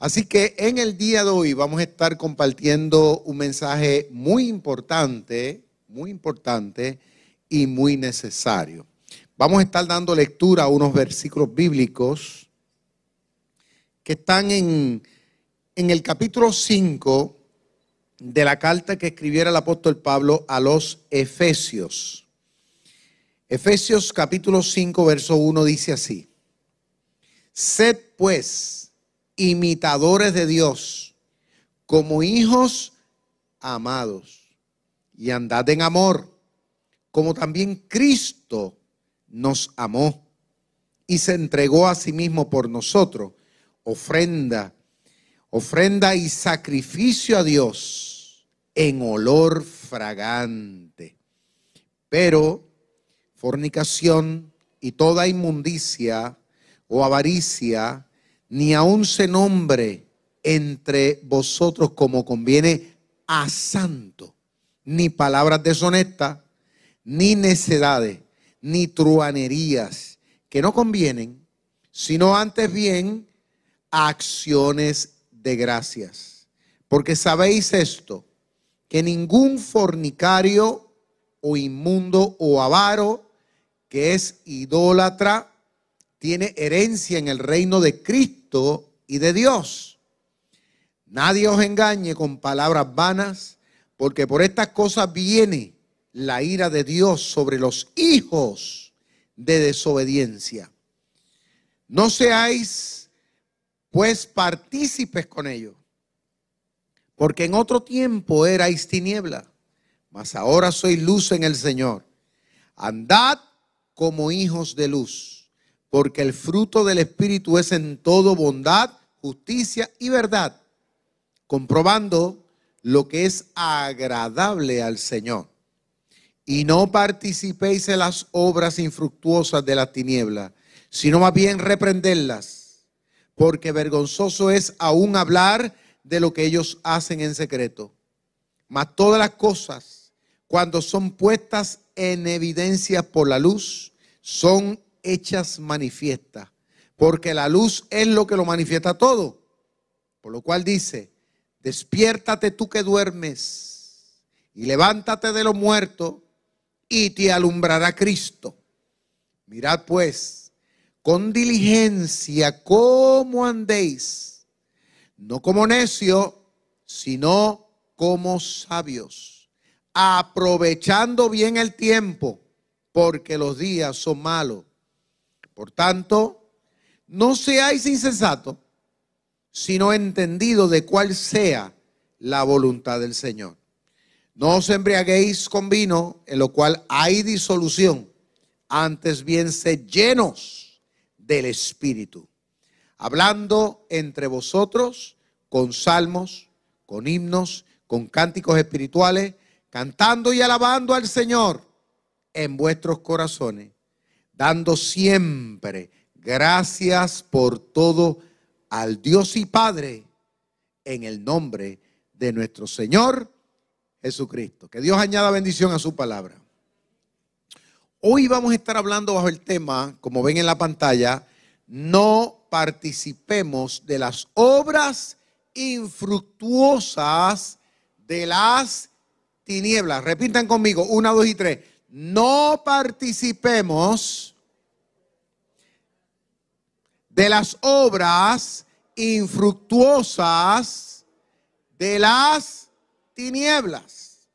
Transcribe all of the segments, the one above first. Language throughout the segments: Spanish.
Así que en el día de hoy vamos a estar compartiendo un mensaje muy importante, muy importante y muy necesario. Vamos a estar dando lectura a unos versículos bíblicos que están en, el capítulo 5 de la carta que escribiera el apóstol Pablo a los Efesios. Efesios capítulo 5, verso 1 dice así, Sed pues imitadores de Dios como hijos amados y andad en amor, como también Cristo nos amó y se entregó a sí mismo por nosotros, ofrenda, ofrenda y sacrificio a Dios en olor fragante. Pero fornicación y toda inmundicia o avaricia, ni aun se nombre entre vosotros como conviene a santo, ni palabras deshonestas, ni necedades, ni truanerías, que no convienen, sino antes bien acciones de gracias. Porque sabéis esto, que ningún fornicario o inmundo o avaro, que es idólatra, tiene herencia en el reino de Cristo y de Dios. Nadie os engañe con palabras vanas, porque por estas cosas viene la ira de Dios sobre los hijos de desobediencia. No seáis pues partícipes con ellos, porque en otro tiempo erais tiniebla, mas ahora sois luz en el Señor. Andad como hijos de luz, porque el fruto del Espíritu es en todo bondad, justicia y verdad, comprobando lo que es agradable al Señor. Y no participéis en las obras infructuosas de la tiniebla, sino más bien reprenderlas, porque vergonzoso es aún hablar de lo que ellos hacen en secreto. Mas todas las cosas, cuando son puestas en evidencia por la luz, son hechas manifiestas, porque la luz es lo que lo manifiesta todo. Por lo cual dice, despiértate tú que duermes y levántate de los muertos y te alumbrará Cristo. Mirad pues con diligencia cómo andéis, no como necios, sino como sabios, aprovechando bien el tiempo porque los días son malos. Por tanto, no seáis insensatos, sino entendidos de cuál sea la voluntad del Señor. No os embriaguéis con vino, en lo cual hay disolución, antes bien sed llenos del Espíritu, hablando entre vosotros con salmos, con himnos, con cánticos espirituales, cantando y alabando al Señor en vuestros corazones, dando siempre gracias por todo al Dios y Padre en el nombre de nuestro Señor Jesucristo. Que Dios añada bendición a su palabra. Hoy vamos a estar hablando bajo el tema, como ven en la pantalla, no participemos de las obras infructuosas de las tinieblas. Repitan conmigo, una, dos y tres no participemos de las obras infructuosas de las tinieblas.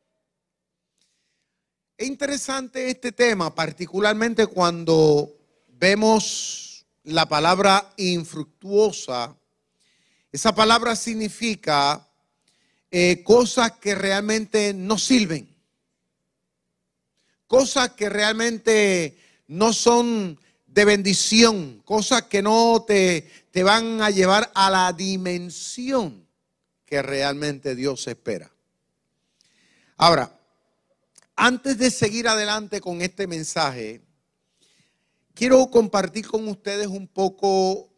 Es interesante este tema, particularmente cuando vemos la palabra infructuosa. Esa palabra significa eh, cosas que realmente no sirven cosas que realmente no son de bendición, cosas que no te, te van a llevar a la dimensión que realmente Dios espera. Ahora, antes de seguir adelante con este mensaje, quiero compartir con ustedes un poco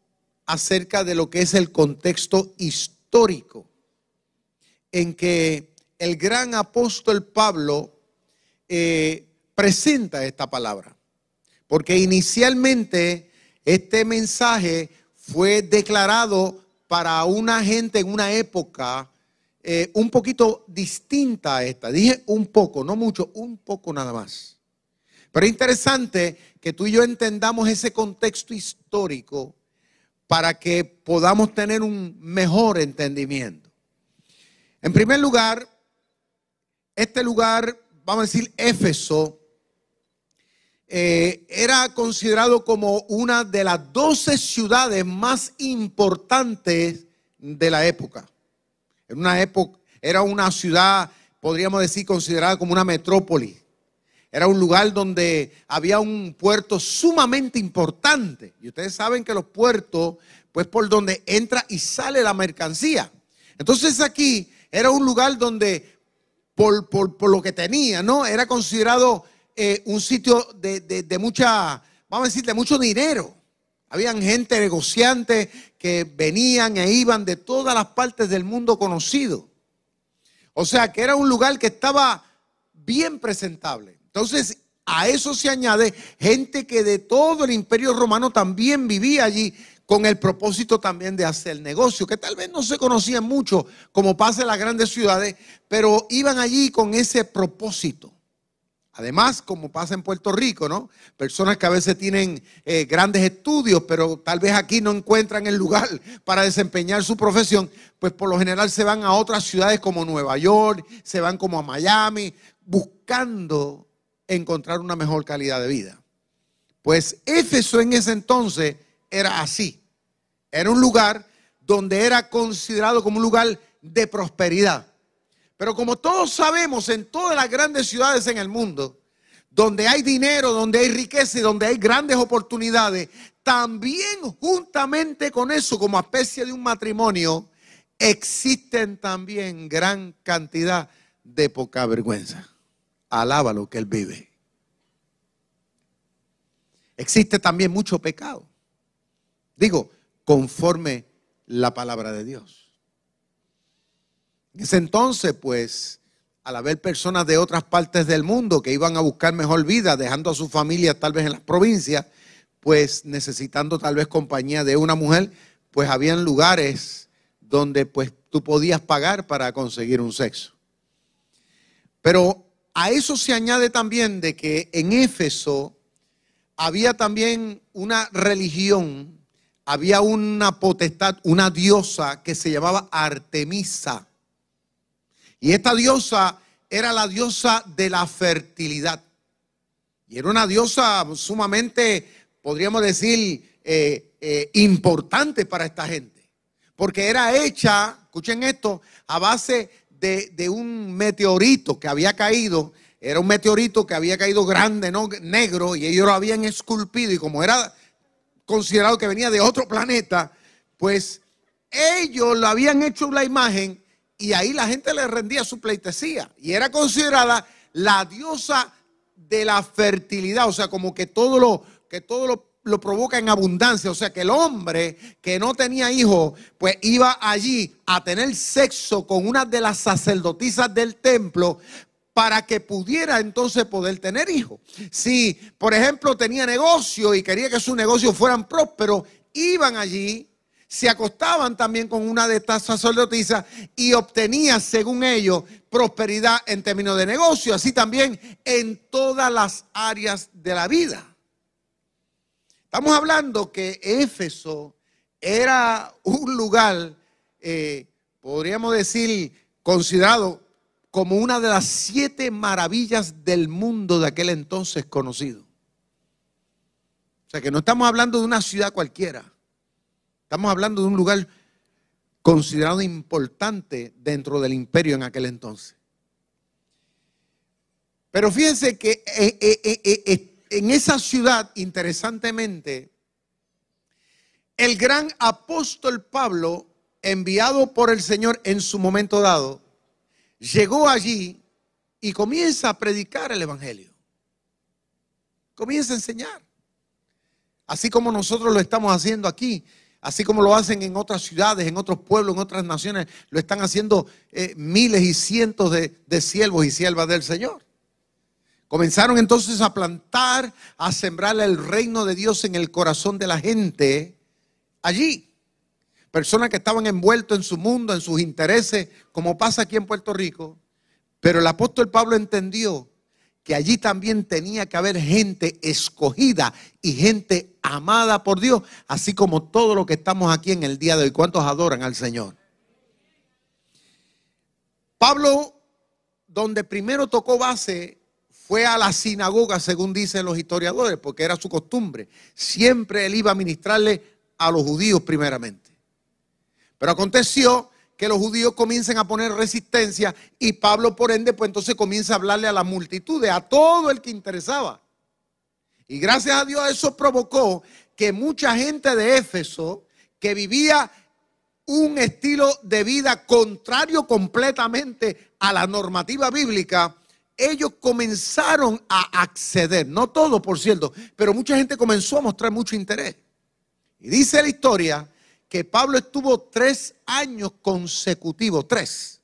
acerca de lo que es el contexto histórico en que el gran apóstol Pablo eh, presenta esta palabra. Porque inicialmente este mensaje fue declarado para una gente en una época eh, un poquito distinta a esta. Dije un poco, no mucho, un poco nada más. Pero es interesante que tú y yo entendamos ese contexto histórico para que podamos tener un mejor entendimiento. En primer lugar, este lugar, vamos a decir Éfeso, eh, era considerado como una de las doce ciudades más importantes de la época. En una época, era una ciudad, podríamos decir, considerada como una metrópoli. Era un lugar donde había un puerto sumamente importante. Y ustedes saben que los puertos, pues por donde entra y sale la mercancía. Entonces aquí era un lugar donde, por, por lo que tenía, ¿no? Era considerado eh, un sitio de, mucha, vamos a decir, de mucho dinero. Habían gente negociante que venían e iban de todas las partes del mundo conocido. O sea que era un lugar que estaba bien presentable. Entonces, a eso se añade gente que de todo el imperio romano también vivía allí con el propósito también de hacer negocio, que tal vez no se conocían mucho como pasa en las grandes ciudades, pero iban allí con ese propósito. Además, como pasa en Puerto Rico, ¿no? Personas que a veces tienen eh, grandes estudios, pero tal vez aquí no encuentran el lugar para desempeñar su profesión, pues por lo general se van a otras ciudades como Nueva York, se van como a Miami, buscando encontrar una mejor calidad de vida. Pues Éfeso en ese entonces era así. Era un lugar donde era considerado como un lugar de prosperidad. Pero como todos sabemos, en todas las grandes ciudades en el mundo, donde hay dinero, donde hay riqueza y donde hay grandes oportunidades, también juntamente con eso, como especie de un matrimonio, existen también gran cantidad de poca vergüenza. Alaba lo que él vive. Existe también mucho pecado. Digo, conforme la palabra de Dios. En ese entonces, pues, al haber personas de otras partes del mundo que iban a buscar mejor vida, dejando a su familia tal vez en las provincias, pues necesitando tal vez compañía de una mujer, pues habían lugares donde pues tú podías pagar para conseguir un sexo. Pero a eso se añade también de que en Éfeso había también una religión, había una potestad, una diosa que se llamaba Artemisa. Y esta diosa era la diosa de la fertilidad. Y era una diosa sumamente, podríamos decir, eh, eh, importante para esta gente. Porque era hecha, escuchen esto, a base de, de, un meteorito que había caído. Era un meteorito que había caído grande, ¿no? negro, y ellos lo habían esculpido. Y como era considerado que venía de otro planeta, pues ellos lo habían hecho la imagen y ahí la gente le rendía su pleitesía y era considerada la diosa de la fertilidad, o sea, como que todo lo que todo lo, lo provoca en abundancia, o sea, que el hombre que no tenía hijos, pues iba allí a tener sexo con una de las sacerdotisas del templo para que pudiera entonces poder tener hijos. Si, por ejemplo, tenía negocio y quería que sus negocios fueran prósperos, iban allí se acostaban también con una de estas sacerdotisas y obtenían, según ellos, prosperidad en términos de negocio, así también en todas las áreas de la vida. Estamos hablando que Éfeso era un lugar, eh, podríamos decir, considerado como una de las siete maravillas del mundo de aquel entonces conocido. O sea que no estamos hablando de una ciudad cualquiera. Estamos hablando de un lugar considerado importante dentro del imperio en aquel entonces. Pero fíjense que eh, eh, eh, en esa ciudad, interesantemente, el gran apóstol Pablo, enviado por el Señor en su momento dado, llegó allí y comienza a predicar el Evangelio. Comienza a enseñar. Así como nosotros lo estamos haciendo aquí así como lo hacen en otras ciudades, en otros pueblos, en otras naciones, lo están haciendo eh, miles y cientos de, de siervos y siervas del Señor. Comenzaron entonces a plantar, a sembrar el reino de Dios en el corazón de la gente allí. personas que estaban envueltos en su mundo, en sus intereses, como pasa aquí en Puerto Rico. Pero el apóstol Pablo entendió que allí también tenía que haber gente escogida y gente amada por Dios, así como todo lo que estamos aquí en el día de hoy. ¿Cuántos adoran al Señor? Pablo, donde primero tocó base, fue a la sinagoga, según dicen los historiadores, porque era su costumbre. Siempre él iba a ministrarle a los judíos primeramente. Pero aconteció que los judíos comiencen a poner resistencia y Pablo por ende pues entonces comienza a hablarle a la multitud, a todo el que interesaba. Y gracias a Dios eso provocó que mucha gente de Éfeso que vivía un estilo de vida contrario completamente a la normativa bíblica, ellos comenzaron a acceder, no todo por cierto, pero mucha gente comenzó a mostrar mucho interés. Y dice la historia que Pablo estuvo tres años consecutivos, tres.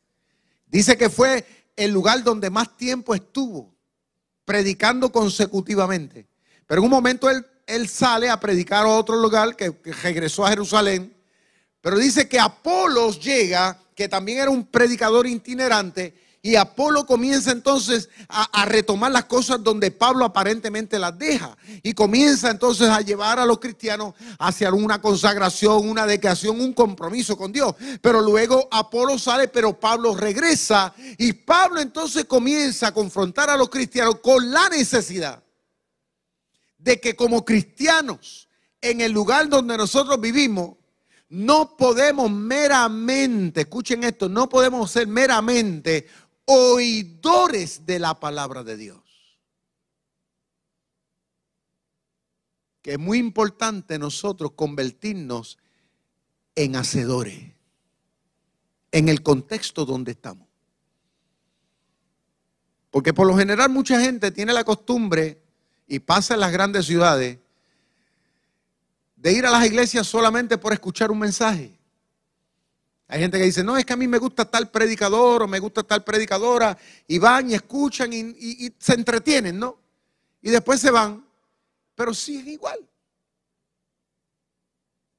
Dice que fue el lugar donde más tiempo estuvo predicando consecutivamente. Pero en un momento él, él sale a predicar a otro lugar que, que regresó a Jerusalén. Pero dice que Apolos llega, que también era un predicador itinerante, y Apolo comienza entonces a, retomar las cosas donde Pablo aparentemente las deja. Y comienza entonces a llevar a los cristianos hacia una consagración, una declaración, un compromiso con Dios. Pero luego Apolo sale, pero Pablo regresa. Y Pablo entonces comienza a confrontar a los cristianos con la necesidad de que como cristianos, en el lugar donde nosotros vivimos, no podemos meramente, escuchen esto, no podemos ser meramente oidores de la palabra de Dios. Que es muy importante nosotros convertirnos en hacedores en el contexto donde estamos. Porque por lo general mucha gente tiene la costumbre y pasa en las grandes ciudades de ir a las iglesias solamente por escuchar un mensaje. Hay gente que dice, no, es que a mí me gusta tal predicador o me gusta tal predicadora, y van y escuchan y, se entretienen, ¿no? Y después se van, pero siguen igual.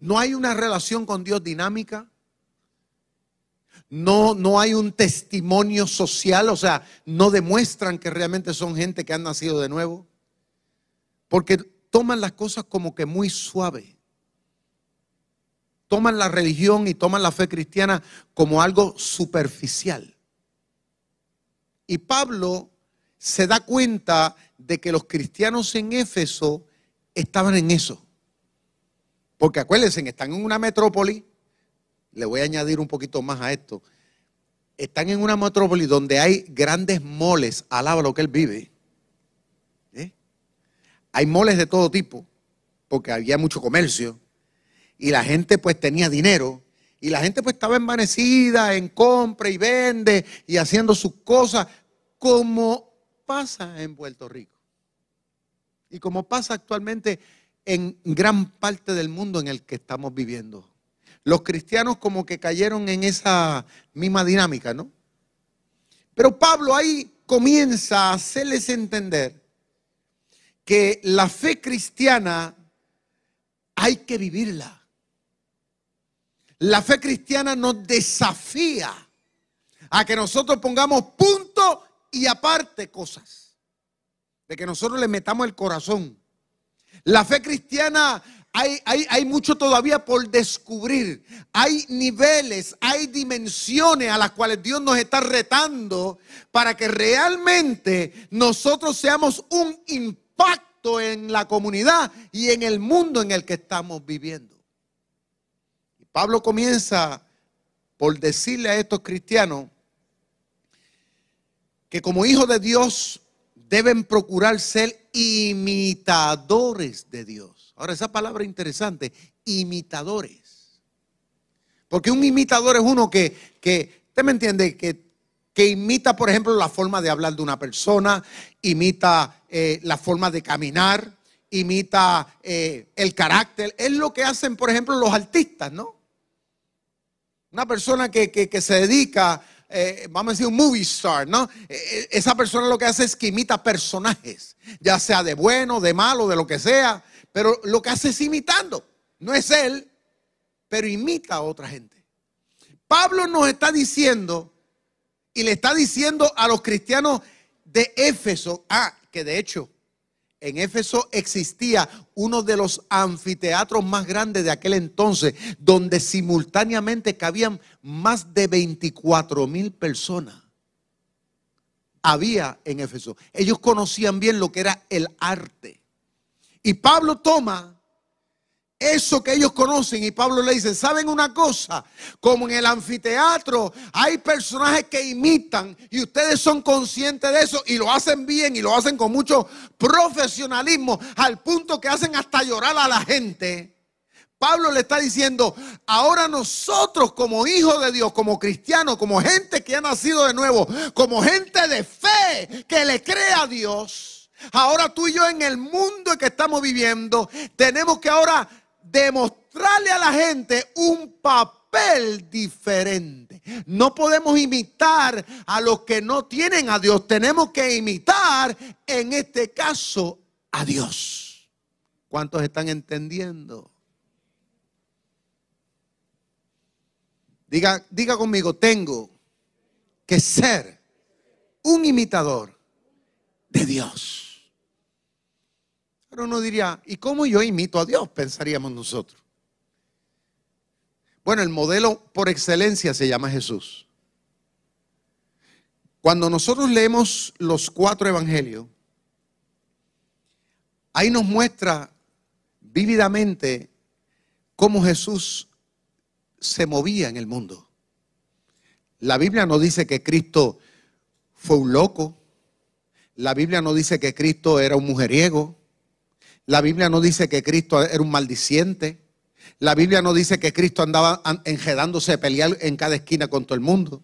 No hay una relación con Dios dinámica. No, no hay un testimonio social, o sea, no demuestran que realmente son gente que han nacido de nuevo. Porque toman las cosas como que muy suave toman la religión y toman la fe cristiana como algo superficial. Y Pablo se da cuenta de que los cristianos en Éfeso estaban en eso. Porque acuérdense, están en una metrópoli, le voy a añadir un poquito más a esto, están en una metrópoli donde hay grandes moles, alaba lo que él vive. ¿eh? Hay moles de todo tipo, porque había mucho comercio y la gente pues tenía dinero y la gente pues estaba envanecida en compra y vende y haciendo sus cosas como pasa en Puerto Rico y como pasa actualmente en gran parte del mundo en el que estamos viviendo. Los cristianos como que cayeron en esa misma dinámica, ¿no? Pero Pablo ahí comienza a hacerles entender que la fe cristiana hay que vivirla. La fe cristiana nos desafía a que nosotros pongamos punto y aparte cosas. De que nosotros le metamos el corazón. La fe cristiana hay, hay, mucho todavía por descubrir. Hay niveles, hay dimensiones a las cuales Dios nos está retando para que realmente nosotros seamos un impacto en la comunidad y en el mundo en el que estamos viviendo. Pablo comienza por decirle a estos cristianos que como hijos de Dios deben procurar ser imitadores de Dios. Ahora, esa palabra interesante, imitadores. Porque un imitador es uno que, que usted me entiende, que, que, imita, por ejemplo, la forma de hablar de una persona, imita eh, la forma de caminar, imita eh, el carácter. Es lo que hacen, por ejemplo, los artistas, ¿no? Una persona que, se dedica, eh, vamos a decir, un movie star, ¿no? Eh, eh, esa persona lo que hace es que imita personajes, ya sea de bueno, de malo, de lo que sea, pero lo que hace es imitando. No es él, pero imita a otra gente. Pablo nos está diciendo y le está diciendo a los cristianos de Éfeso, ah, que de hecho en Éfeso existía uno de los anfiteatros más grandes de aquel entonces, donde simultáneamente cabían más de 24 mil personas. Había en Éfeso. Ellos conocían bien lo que era el arte. Y Pablo toma eso que ellos conocen. Y Pablo le dice, ¿saben una cosa? Como en el anfiteatro hay personajes que imitan y ustedes son conscientes de eso y lo hacen bien y lo hacen con mucho profesionalismo al punto que hacen hasta llorar a la gente. Pablo le está diciendo, ahora nosotros como hijos de Dios, como cristianos, como gente que ha nacido de nuevo, como gente de fe que le cree a Dios, ahora tú y yo en el mundo que estamos viviendo, tenemos que ahora demostrarle a la gente un papel diferente. No podemos imitar a los que no tienen a Dios. Tenemos que imitar, en este caso, a Dios. ¿Cuántos están entendiendo? Diga, diga conmigo, tengo que ser un imitador de Dios. Pero uno diría, ¿y cómo yo imito a Dios? Pensaríamos nosotros. Bueno, el modelo por excelencia se llama Jesús. Cuando nosotros leemos los cuatro evangelios, ahí nos muestra vívidamente cómo Jesús se movía en el mundo. La Biblia no dice que Cristo fue un loco. La Biblia no dice que Cristo era un mujeriego. La Biblia no dice que Cristo era un maldiciente. La Biblia no dice que Cristo andaba enjedándose a pelear en cada esquina con todo el mundo.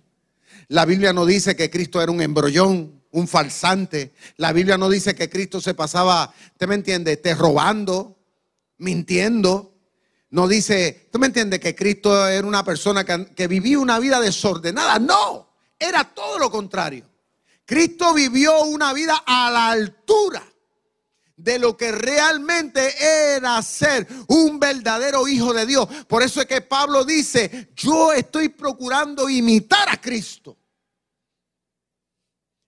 La Biblia no dice que Cristo era un embrollón, un falsante. La Biblia no dice que Cristo se pasaba, ¿usted me entiende? Te robando, mintiendo. No dice, ¿tú me entiendes? Que Cristo era una persona que, que vivía una vida desordenada. No, era todo lo contrario. Cristo vivió una vida a la altura de lo que realmente era ser un verdadero hijo de Dios. Por eso es que Pablo dice, yo estoy procurando imitar a Cristo.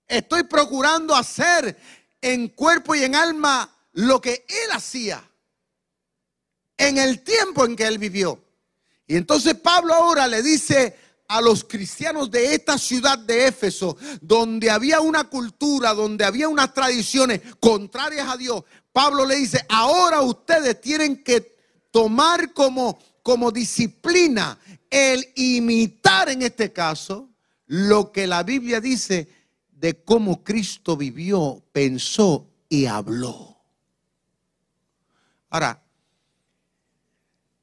Estoy procurando hacer en cuerpo y en alma lo que él hacía en el tiempo en que él vivió. Y entonces Pablo ahora le dice a los cristianos de esta ciudad de Éfeso, donde había una cultura, donde había unas tradiciones contrarias a Dios, Pablo le dice, ahora ustedes tienen que tomar como, como disciplina el imitar en este caso lo que la Biblia dice de cómo Cristo vivió, pensó y habló. Ahora,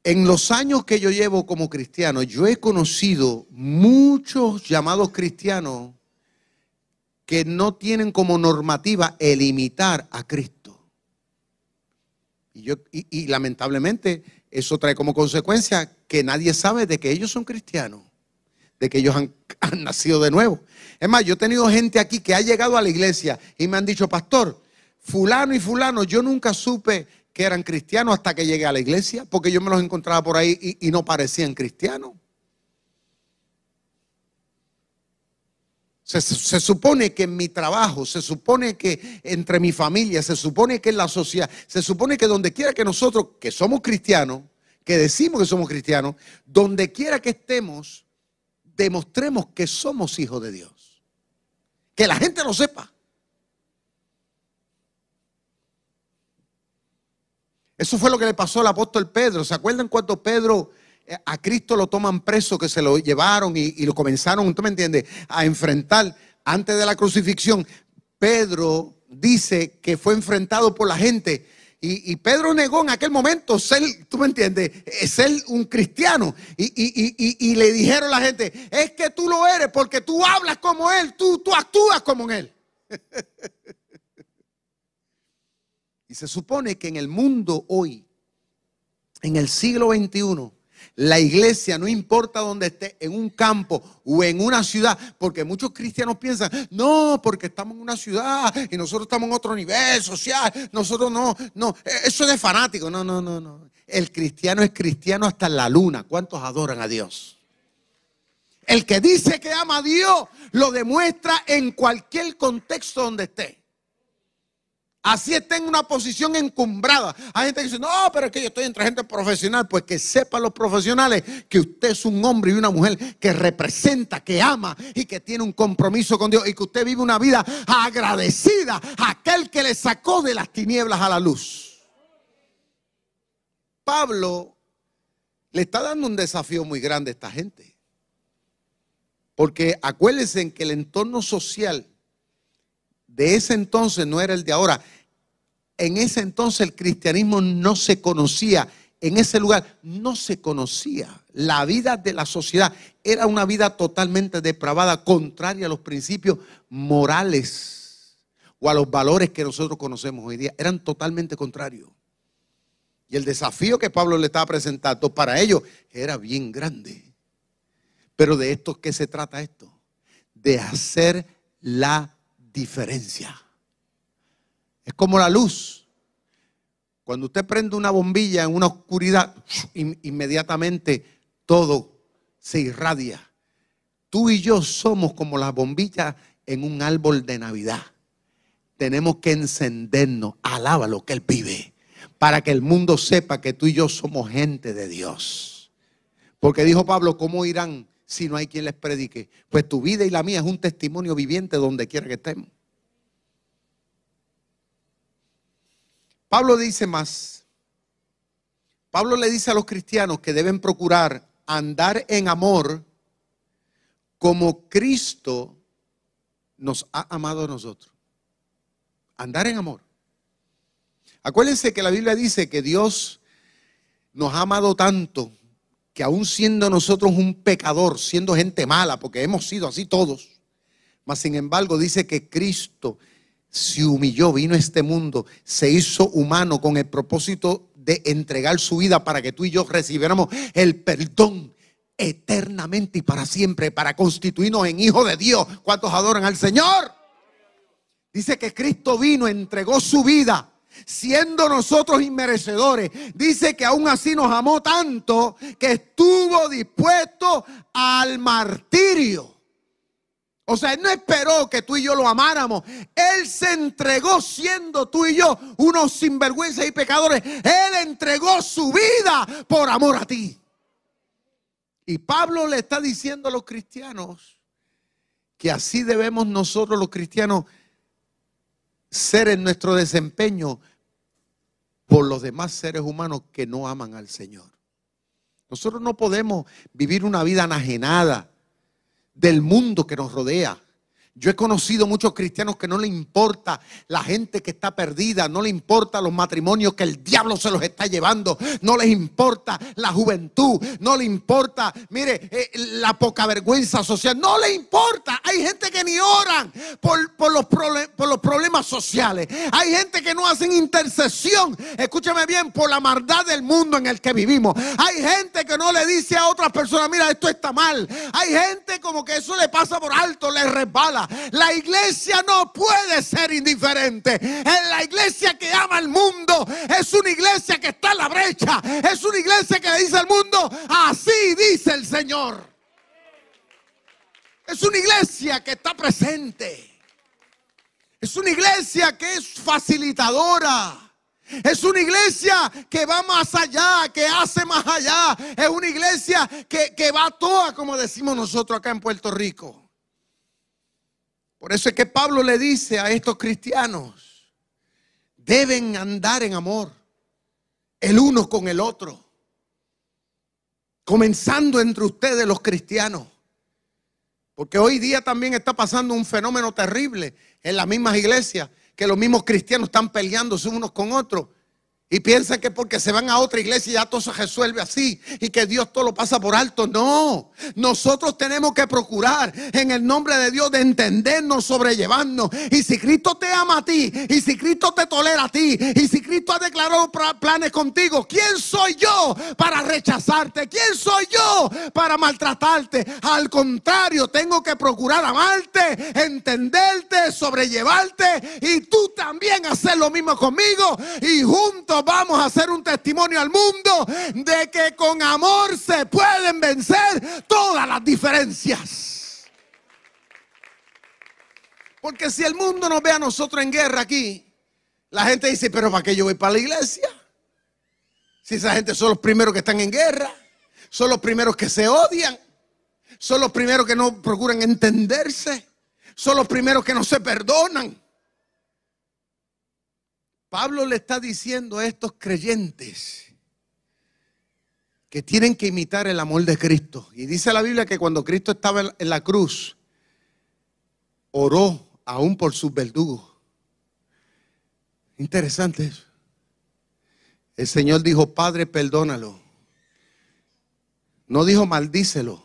en los años que yo llevo como cristiano, yo he conocido muchos llamados cristianos que no tienen como normativa el imitar a Cristo. Y, yo, y, lamentablemente eso trae como consecuencia que nadie sabe de que ellos son cristianos, de que ellos han, han nacido de nuevo. Es más, yo he tenido gente aquí que ha llegado a la iglesia y me han dicho, pastor, fulano y fulano, yo nunca supe que eran cristianos hasta que llegué a la iglesia, porque yo me los encontraba por ahí y, no parecían cristianos. Se, se, supone que en mi trabajo, se supone que entre mi familia, se supone que en la sociedad, se supone que donde quiera que nosotros, que somos cristianos, que decimos que somos cristianos, donde quiera que estemos, demostremos que somos hijos de Dios. Que la gente lo sepa. Eso fue lo que le pasó al apóstol Pedro. ¿Se acuerdan cuando Pedro eh, a Cristo lo toman preso, que se lo llevaron y, lo comenzaron, ¿tú me entiendes?, a enfrentar antes de la crucifixión. Pedro dice que fue enfrentado por la gente. Y, Pedro negó en aquel momento ser, tú me entiendes, eh, ser un cristiano. Y, le dijeron a la gente, es que tú lo eres porque tú hablas como él, tú actúas como él. Y se supone que en el mundo hoy, en el siglo XXI, La iglesia, no importa dónde esté, en un campo o en una ciudad, porque muchos cristianos piensan, no, porque estamos en una ciudad y nosotros estamos en otro nivel social, nosotros no, no, eso es de fanático, no, no, no, no. El cristiano es cristiano hasta la luna. ¿Cuántos adoran a Dios? El que dice que ama a Dios lo demuestra en cualquier contexto donde esté. Así está en una posición encumbrada. Hay gente que dice, no, pero es que yo estoy entre gente profesional. Pues que sepan los profesionales que usted es un hombre y una mujer que representa, que ama y que tiene un compromiso con Dios y que usted vive una vida agradecida a aquel que le sacó de las tinieblas a la luz. Pablo le está dando un desafío muy grande a esta gente. Porque acuérdense que el entorno social de ese entonces no era el de ahora. En ese entonces el cristianismo no se conocía. En ese lugar no se conocía. La vida de la sociedad era una vida totalmente depravada, contraria a los principios morales o a los valores que nosotros conocemos hoy día. Eran totalmente contrarios. Y el desafío que Pablo le estaba presentando para ellos era bien grande. Pero de esto, ¿qué se trata esto? De hacer la diferencia. Es como la luz. Cuando usted prende una bombilla en una oscuridad, inmediatamente todo se irradia. Tú y yo somos como la bombilla en un árbol de Navidad. Tenemos que encendernos. Alaba lo que Él vive. Para que el mundo sepa que tú y yo somos gente de Dios. Porque dijo Pablo, ¿cómo irán si no hay quien les predique? Pues tu vida y la mía es un testimonio viviente donde quiera que estemos. Pablo dice más. Pablo le dice a los cristianos que deben procurar andar en amor como Cristo nos ha amado a nosotros. Andar en amor. Acuérdense que la Biblia dice que Dios nos ha amado tanto que aún siendo nosotros un pecador, siendo gente mala, porque hemos sido así todos, mas sin embargo dice que Cristo se humilló, vino a este mundo, se hizo humano con el propósito de entregar su vida para que tú y yo recibiéramos el perdón eternamente y para siempre, para constituirnos en hijos de Dios. ¿Cuántos adoran al Señor? Dice que Cristo vino, entregó su vida siendo nosotros inmerecedores. Dice que aún así nos amó tanto que estuvo dispuesto al martirio. O sea, Él no esperó que tú y yo lo amáramos. Él se entregó siendo tú y yo unos sinvergüenzas y pecadores. Él entregó su vida por amor a ti. Y Pablo le está diciendo a los cristianos que así debemos nosotros los cristianos ser en nuestro desempeño por los demás seres humanos que no aman al Señor. Nosotros no podemos vivir una vida enajenada del mundo que nos rodea. Yo he conocido muchos cristianos que no le importa la gente que está perdida, no le importa los matrimonios que el diablo se los está llevando, no les importa la juventud, no le importa, mire, eh, la poca vergüenza social, no le importa. Hay gente que ni oran por, los por los problemas sociales. Hay gente que no hacen intercesión, escúchame bien, por la maldad del mundo en el que vivimos. Hay gente que no le dice a otras personas, mira, esto está mal. Hay gente como que eso le pasa por alto, le resbala. La iglesia no puede ser indiferente. En la iglesia que ama al mundo es una iglesia que está en la brecha. Es una iglesia que le dice al mundo, así dice el Señor. Es una iglesia que está presente. Es una iglesia que es facilitadora. Es una iglesia que va más allá, que hace más allá. Es una iglesia que, que va toda, como decimos nosotros acá en Puerto Rico. Por eso es que Pablo le dice a estos cristianos, deben andar en amor, el uno con el otro, comenzando entre ustedes los cristianos. Porque hoy día también está pasando un fenómeno terrible en las mismas iglesias, que los mismos cristianos están peleándose unos con otros. Y piensan que porque se van a otra iglesia ya todo se resuelve así y que Dios todo lo pasa por alto. No, nosotros tenemos que procurar en el nombre de Dios de entendernos, sobrellevarnos. Y si Cristo te ama a ti, y si Cristo te tolera a ti, y si Cristo ha declarado planes contigo, ¿quién soy yo para rechazarte? ¿Quién soy yo para maltratarte? Al contrario, tengo que procurar amarte, entenderte, sobrellevarte y tú también hacer lo mismo conmigo y juntos vamos a hacer un testimonio al mundo de que con amor se pueden vencer todas las diferencias. Porque si el mundo nos ve a nosotros en guerra aquí, la gente dice, pero ¿para qué yo voy para la iglesia? Si esa gente son los primeros que están en guerra, son los primeros que se odian, son los primeros que no procuran entenderse, son los primeros que no se perdonan. Pablo le está diciendo a estos creyentes que tienen que imitar el amor de Cristo. Y dice la Biblia que cuando Cristo estaba en la cruz, oró aún por sus verdugos. Interesante eso. El Señor dijo, Padre, perdónalo. No dijo, maldícelo.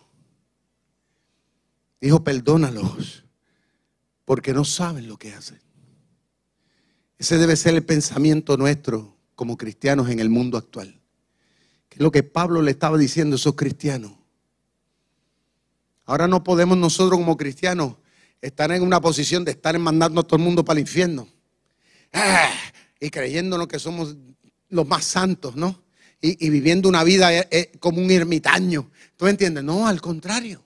Dijo, perdónalos, porque no saben lo que hacen. Ese debe ser el pensamiento nuestro como cristianos en el mundo actual. Que es lo que Pablo le estaba diciendo a esos cristianos. Ahora no podemos nosotros como cristianos estar en una posición de estar mandando a todo el mundo para el infierno. Ah, y creyéndonos que somos los más santos, ¿no? Y, viviendo una vida eh, eh, como un ermitaño. ¿Tú entiendes? No, al contrario.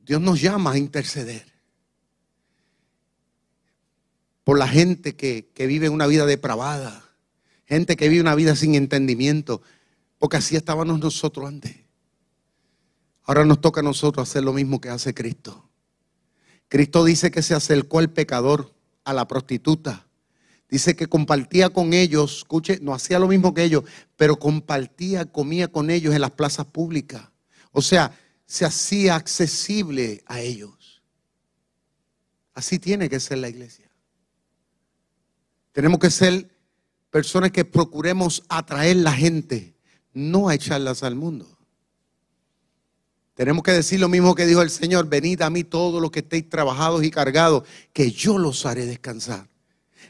Dios nos llama a interceder por la gente que, vive una vida depravada, gente que vive una vida sin entendimiento, porque así estábamos nosotros antes. Ahora nos toca a nosotros hacer lo mismo que hace Cristo. Cristo dice que se acercó al pecador, a la prostituta. Dice que compartía con ellos, escuche, no hacía lo mismo que ellos, pero compartía, comía con ellos en las plazas públicas. O sea, se hacía accesible a ellos. Así tiene que ser la iglesia. Tenemos que ser personas que procuremos atraer la gente, no a echarlas al mundo. Tenemos que decir lo mismo que dijo el Señor, venid a mí todos los que estéis trabajados y cargados, que yo los haré descansar.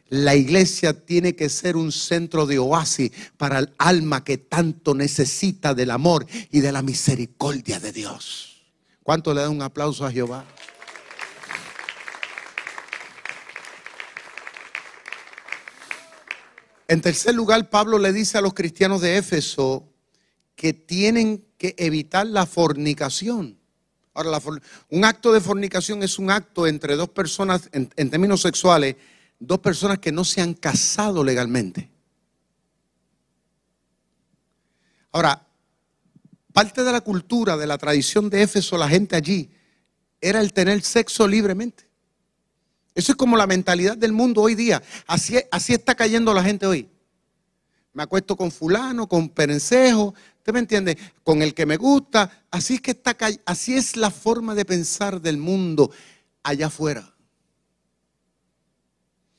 La iglesia tiene que ser un centro de oasis para el alma que tanto necesita del amor y de la misericordia de Dios. ¿Cuánto le da un aplauso a Jehová? En tercer lugar, Pablo le dice a los cristianos de Éfeso que tienen que evitar la fornicación. Ahora, un acto de fornicación es un acto entre dos personas, en, en términos sexuales, dos personas que no se han casado legalmente. Ahora, parte de la cultura, de la tradición de Éfeso, la gente allí, era el tener sexo libremente. Eso es como la mentalidad del mundo hoy día. Así, está cayendo la gente hoy. Me acuesto con fulano, con perencejo, ¿usted me entiende? Con el que me gusta. Así es que está así es la forma de pensar del mundo allá afuera.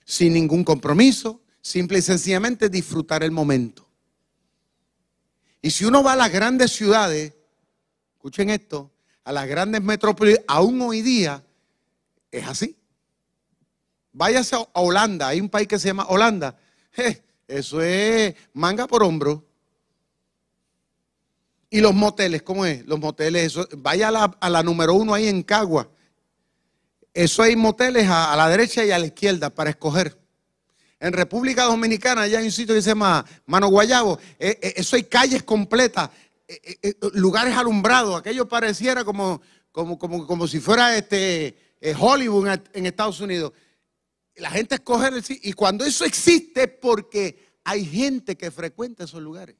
Sin ningún compromiso, simple y sencillamente disfrutar el momento. Y si uno va a las grandes ciudades, escuchen esto, a las grandes metrópolis, aún hoy día es así. Váyase a Holanda, hay un país que se llama Holanda. eso es manga por hombro. Y los moteles, ¿cómo es? Los moteles, eso, vaya a la, número uno ahí en Cagua. Eso hay moteles a, la derecha y a la izquierda para escoger. En República Dominicana, allá hay un sitio que se llama Mano Guayabo. Eh, eh, eso hay calles completas, eh, lugares alumbrados. Aquello pareciera como, como, como, como si fuera este, Hollywood en Estados Unidos. La gente escoge el Y cuando eso existe porque hay gente que frecuenta esos lugares.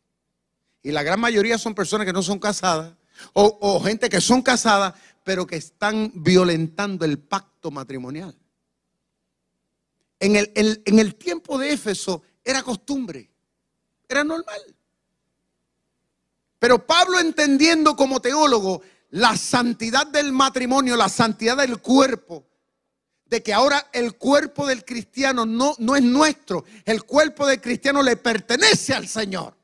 Y la gran mayoría son personas que no son casadas o, gente que son casadas pero que están violentando el pacto matrimonial. En el tiempo de Éfeso era costumbre, era normal. Pero Pablo entendiendo como teólogo la santidad del matrimonio, la santidad del cuerpo, de que ahora el cuerpo del cristiano no, no es nuestro, el cuerpo del cristiano le pertenece al Señor.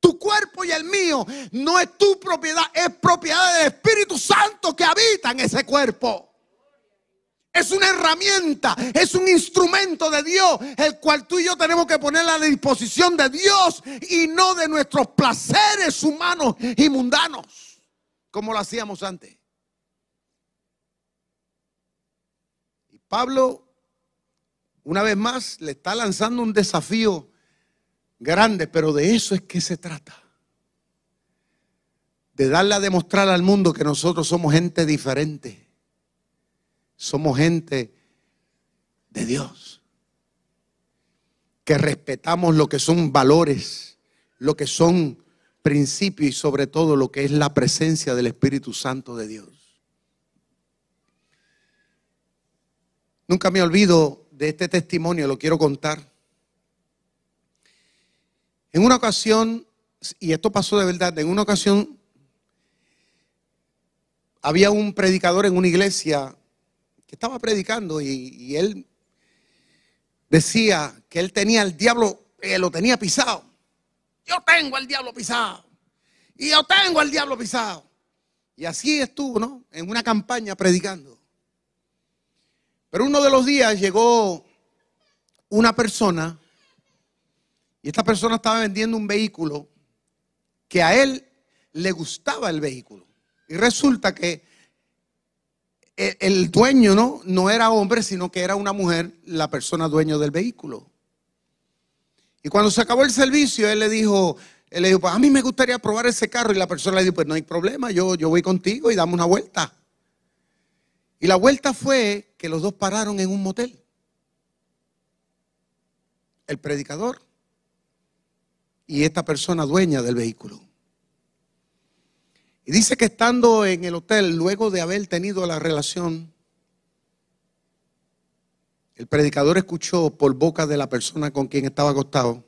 Tu cuerpo y el mío no es tu propiedad, es propiedad del Espíritu Santo que habita en ese cuerpo. Es una herramienta, es un instrumento de Dios, el cual tú y yo tenemos que poner a la disposición de Dios y no de nuestros placeres humanos y mundanos, como lo hacíamos antes. Y Pablo, una vez más, le está lanzando un desafío grande, pero de eso es que se trata. De darle a demostrar al mundo que nosotros somos gente diferente somos gente de Dios. Que respetamos lo que son valores, lo que son principios y sobre todo lo que es la presencia del Espíritu Santo de Dios. Nunca me olvido de este testimonio, lo quiero contar. En una ocasión, y esto pasó de verdad, en una ocasión había un predicador en una iglesia que estaba predicando y, él decía que él tenía el diablo, eh, lo tenía pisado. Yo tengo al diablo pisado. Y yo tengo al diablo pisado. Y así estuvo, ¿no? En una campaña predicando. Pero uno de los días llegó una persona y esta persona estaba vendiendo un vehículo que a él le gustaba el vehículo. Y resulta que el dueño no, no era hombre, sino que era una mujer, la persona dueño del vehículo. Y cuando se acabó el servicio, él le dijo, él le dijo, pues a mí me gustaría probar ese carro. Y la persona le dijo, pues no hay problema, yo, yo voy contigo y damos una vuelta. Y la vuelta fue que los dos pararon en un motel. El predicador y esta persona dueña del vehículo. Y dice que estando en el hotel, luego de haber tenido la relación, el predicador escuchó por boca de la persona con quien estaba acostado,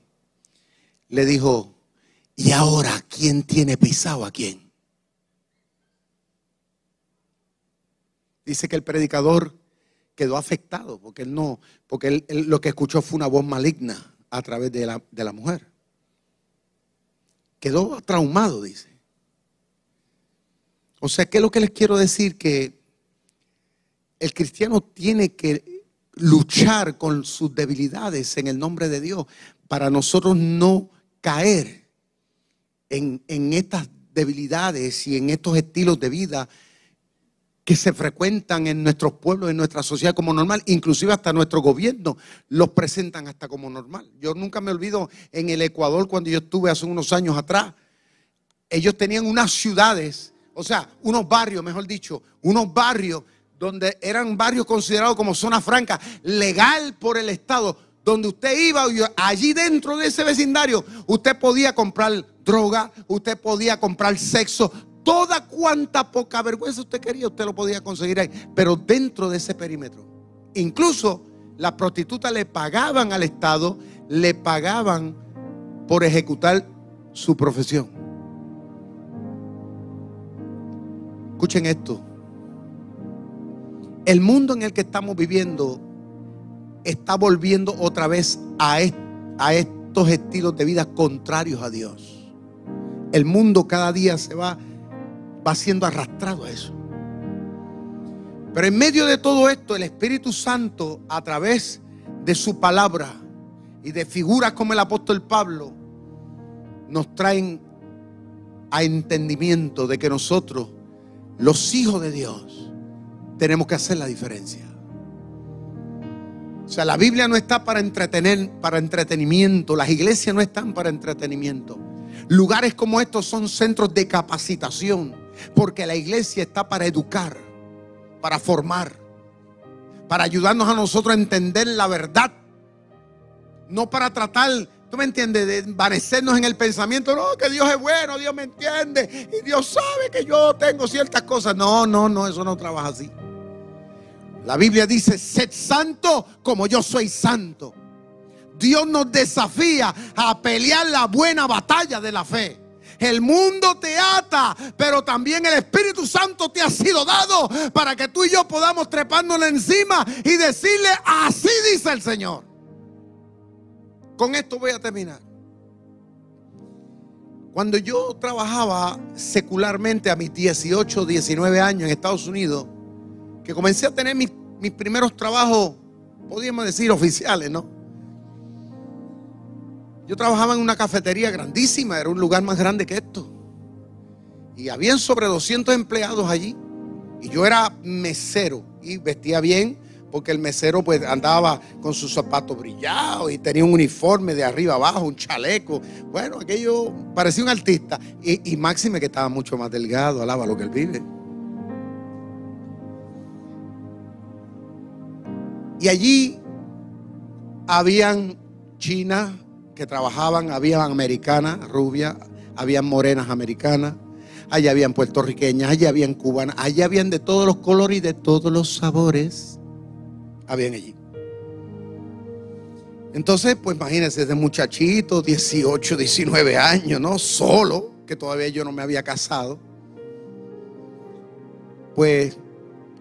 le dijo, ¿y ahora quién tiene pisado a quién? Dice que el predicador quedó afectado porque él no, porque él, lo que escuchó fue una voz maligna a través de la, de la mujer. Quedó traumado, dice. O sea, ¿qué es lo que les quiero decir? Que el cristiano tiene que luchar con sus debilidades en el nombre de Dios para nosotros no caer en, estas debilidades y en estos estilos de vida que se frecuentan en nuestros pueblos, en nuestra sociedad como normal, inclusive hasta nuestro gobierno los presentan hasta como normal. Yo nunca me olvido en el Ecuador cuando yo estuve hace unos años atrás, ellos tenían unas ciudades o sea, unos barrios, mejor dicho, unos barrios donde eran barrios considerados como zona franca, legal por el Estado, donde usted iba, allí dentro de ese vecindario, usted podía comprar droga, usted podía comprar sexo, toda cuanta poca vergüenza usted quería, usted lo podía conseguir ahí, pero dentro de ese perímetro. Incluso las prostitutas le pagaban al Estado, le pagaban por ejecutar su profesión. Escuchen esto. El mundo en el que estamos viviendo está volviendo otra vez a, a estos estilos de vida contrarios a Dios. El mundo cada día se va, va siendo arrastrado a eso. Pero en medio de todo esto, el Espíritu Santo, a través de su palabra y de figuras como el apóstol Pablo, nos traen a entendimiento de que nosotros los hijos de Dios tenemos que hacer la diferencia. O sea, la Biblia no está para entretener, para entretenimiento. Las iglesias no están para entretenimiento. Lugares como estos son centros de capacitación, porque la iglesia está para educar, para formar, para ayudarnos a nosotros a entender la verdad, no para tratar ¿Tú me entiendes? De envanecernos en el pensamiento, no, que Dios es bueno, Dios me entiende y Dios sabe que yo tengo ciertas cosas. No, no, no, eso no trabaja así. La Biblia dice, sed santo como yo soy santo. Dios nos desafía a pelear la buena batalla de la fe. El mundo te ata, pero también el Espíritu Santo te ha sido dado para que tú y yo podamos trepándola encima y decirle, así dice el Señor. Con esto voy a terminar. Cuando yo trabajaba secularmente a mis 18, 19 años en Estados Unidos, que comencé a tener mis, mis primeros trabajos, podríamos decir oficiales, ¿no? Yo trabajaba en una cafetería grandísima, era un lugar más grande que esto. Y habían sobre 200 empleados allí. Y yo era mesero y vestía bien porque el mesero pues andaba con sus zapatos brillados y tenía un uniforme de arriba abajo, un chaleco. Bueno, aquello parecía un artista. Y, y Máxime que estaba mucho más delgado, alaba lo que él vive. Y allí habían chinas, que trabajaban, habían americanas, rubias, habían morenas americanas, allá habían puertorriqueñas, allá habían cubanas, allá habían de todos los colores y de todos los sabores. Habían allí. Entonces, pues imagínense, de muchachito, 18, 19 años, ¿no? Solo, que todavía yo no me había casado. Pues,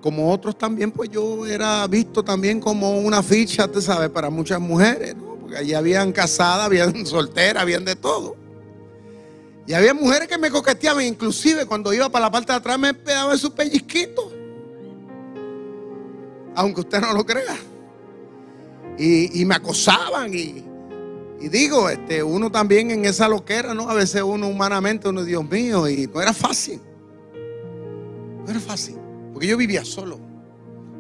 como otros también, pues yo era visto también como una ficha, te sabes, para muchas mujeres, ¿no? Allí habían casadas, habían solteras, habían de todo. Y había mujeres que me coqueteaban, inclusive cuando iba para la parte de atrás me pegaban su pellizquito. Aunque usted no lo crea. Y, me acosaban y, digo, este, uno también en esa loquera, ¿no? A veces uno humanamente, uno, Dios mío, y no era fácil. No era fácil. Porque yo vivía solo.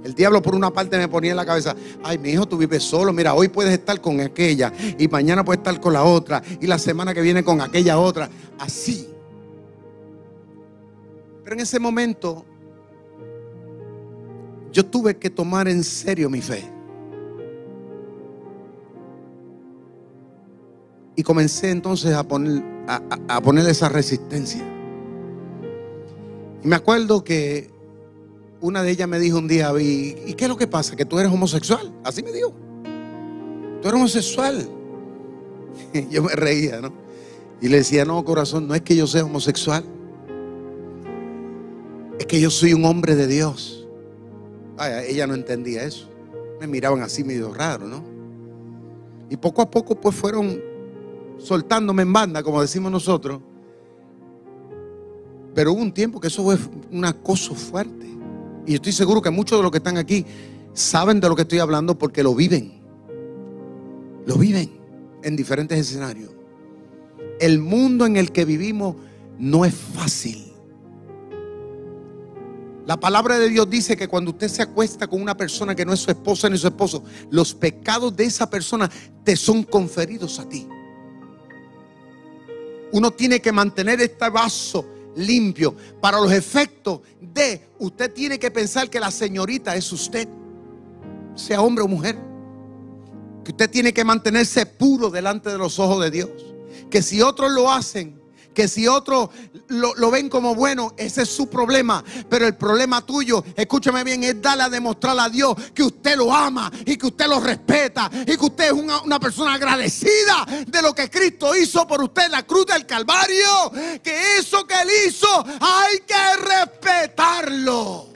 El diablo por una parte me ponía en la cabeza, ay, mi hijo, tú vives solo, mira, hoy puedes estar con aquella y mañana puedes estar con la otra y la semana que viene con aquella otra, así. Pero en ese momento yo tuve que tomar en serio mi fe. Y comencé entonces a poner, a, esa resistencia. Y me acuerdo que una de ellas me dijo un día, ¿y, qué es lo que pasa? Que tú eres homosexual. Así me dijo. Tú eres homosexual. yo me reía, ¿no? Y le decía, no, corazón, no es que yo sea homosexual. Es que yo soy un hombre de Dios. ella no entendía eso. Me miraban así medio raro, ¿no? Y poco a poco pues fueron soltándome en banda, como decimos nosotros. Pero hubo un tiempo que eso fue un acoso fuerte. Y estoy seguro que muchos de los que están aquí saben de lo que estoy hablando porque lo viven. Lo viven en diferentes escenarios. El mundo en el que vivimos no es fácil. La palabra de Dios dice que cuando usted se acuesta con una persona que no es su esposa ni su esposo, los pecados de esa persona te son conferidos a ti. Uno tiene que mantener este vaso limpio. Para los efectos de, usted tiene que pensar que la señorita es usted, sea hombre o mujer. Que usted tiene que mantenerse puro delante de los ojos de Dios. Que si otros lo hacen, que si otros lo, ven como bueno, ese es su problema. Pero el problema tuyo, escúchame bien, es darle a demostrar a Dios que usted lo ama y que usted lo respeta y que usted es una, una persona agradecida de lo que Cristo hizo por usted en la cruz del Calvario. Que eso que él hizo hay que respetarlo.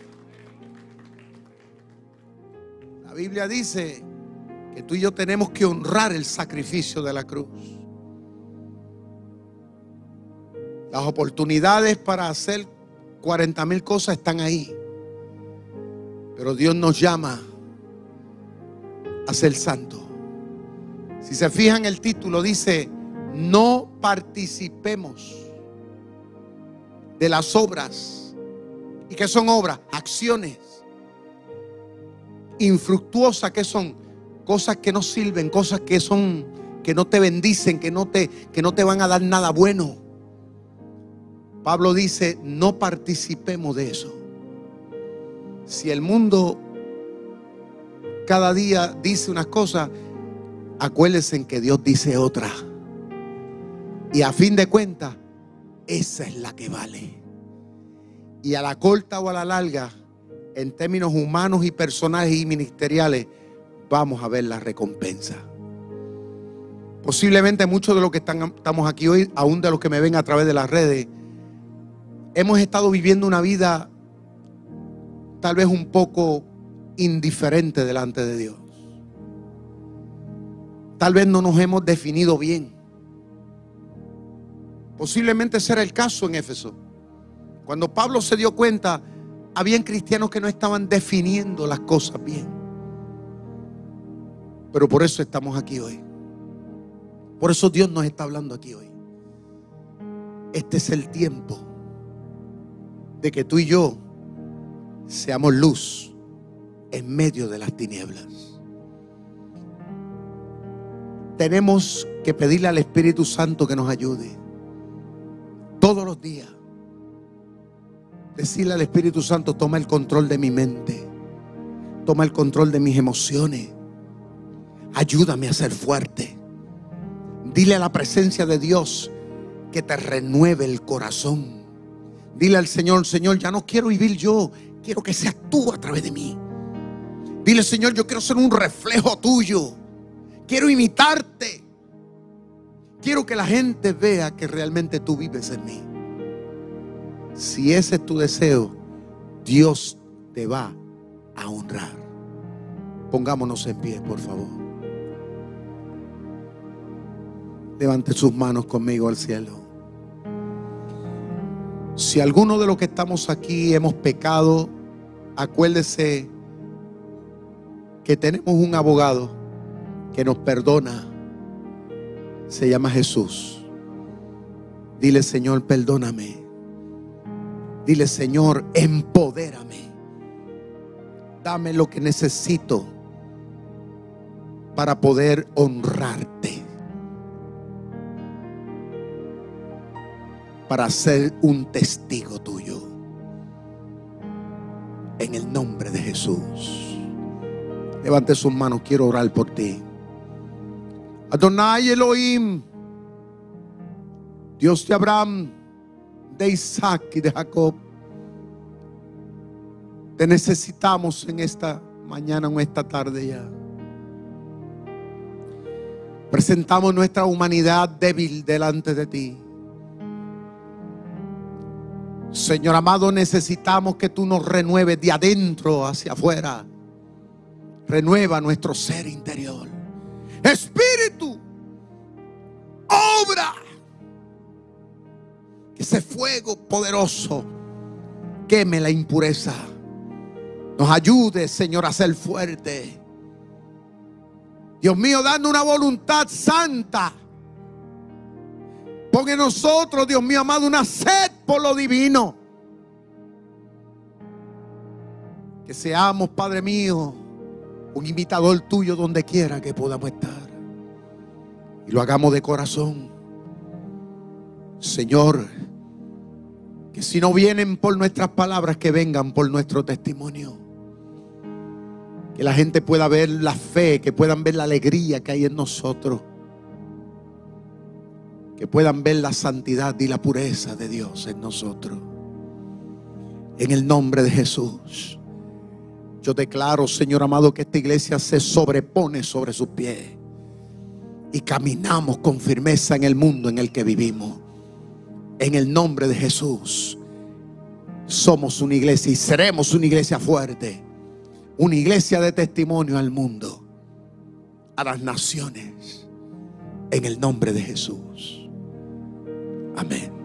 La Biblia dice que tú y yo tenemos que honrar el sacrificio de la cruz. Las oportunidades para hacer 40 mil cosas están ahí. Pero Dios nos llama a ser santo. Si se fijan, el título dice, no participemos de las obras. ¿Y qué son obras? Acciones infructuosas que son cosas que no sirven, cosas que son que no te bendicen, que no te que no te van a dar nada bueno. Pablo dice, no participemos de eso. Si el mundo cada día dice unas cosas, acuérdense en que Dios dice otra. Y a fin de cuentas, esa es la que vale. Y a la corta o a la larga, en términos humanos y personales y ministeriales, vamos a ver la recompensa. Posiblemente muchos de los que estamos aquí hoy, aún de los que me ven a través de las redes, hemos estado viviendo una vida tal vez un poco indiferente delante de Dios. Tal vez no nos hemos definido bien. Posiblemente ese era el caso en Éfeso. Cuando Pablo se dio cuenta, habían cristianos que no estaban definiendo las cosas bien. Pero por eso estamos aquí hoy. Por eso Dios nos está hablando aquí hoy. Este es el tiempo de que tú y yo seamos luz en medio de las tinieblas. Tenemos que pedirle al Espíritu Santo que nos ayude todos los días. Decirle al Espíritu Santo, toma el control de mi mente, toma el control de mis emociones, ayúdame a ser fuerte. Dile a la presencia de Dios que te renueve el corazón. Dile al Señor, Señor, ya no quiero vivir yo, quiero que seas tú a través de mí. Dile, Señor, yo quiero ser un reflejo tuyo. Quiero imitarte. Quiero que la gente vea que realmente tú vives en mí. Si ese es tu deseo, Dios te va a honrar. Pongámonos en pie, por favor. Levante sus manos conmigo al cielo. Si alguno de los que estamos aquí hemos pecado, acuérdese que tenemos un abogado que nos perdona. Se llama Jesús. Dile, Señor, perdóname. Dile, Señor, empodérame. Dame lo que necesito para poder honrarte. Para ser un testigo tuyo. En el nombre de Jesús. Levante sus manos, quiero orar por ti. Adonai Elohim, Dios de Abraham, de Isaac y de Jacob. Te necesitamos en esta mañana o esta tarde ya. Presentamos nuestra humanidad débil delante de ti. Señor amado, necesitamos que tú nos renueves de adentro hacia afuera. Renueva nuestro ser interior. Espíritu, obra. Que ese fuego poderoso queme la impureza. Nos ayude, Señor, a ser fuerte. Dios mío, dando una voluntad santa Pon en nosotros, Dios mío amado, una sed por lo divino. Que seamos, Padre mío, un imitador tuyo donde quiera que podamos estar. Y lo hagamos de corazón. Señor, que si no vienen por nuestras palabras, que vengan por nuestro testimonio. Que la gente pueda ver la fe, que puedan ver la alegría que hay en nosotros que puedan ver la santidad y la pureza de Dios en nosotros. En el nombre de Jesús. Yo declaro, Señor amado, que esta iglesia se sobrepone sobre sus pies y caminamos con firmeza en el mundo en el que vivimos. En el nombre de Jesús. Somos una iglesia y seremos una iglesia fuerte. Una iglesia de testimonio al mundo, a las naciones. En el nombre de Jesús. Amén.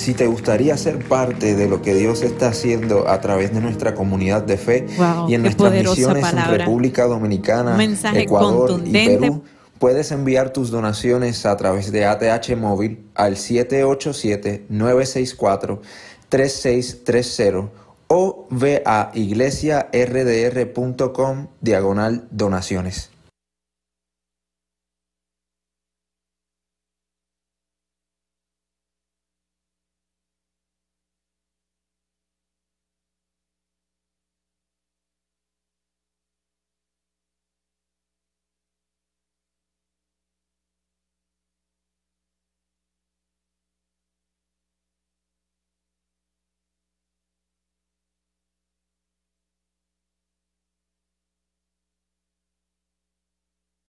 Si te gustaría ser parte de lo que Dios está haciendo a través de nuestra comunidad de fe y en nuestras misiones en República Dominicana, Ecuador y Perú, puedes enviar tus donaciones a través de ATH Móvil al 787-964-3630 o ve a iglesiardr.com diagonal donaciones.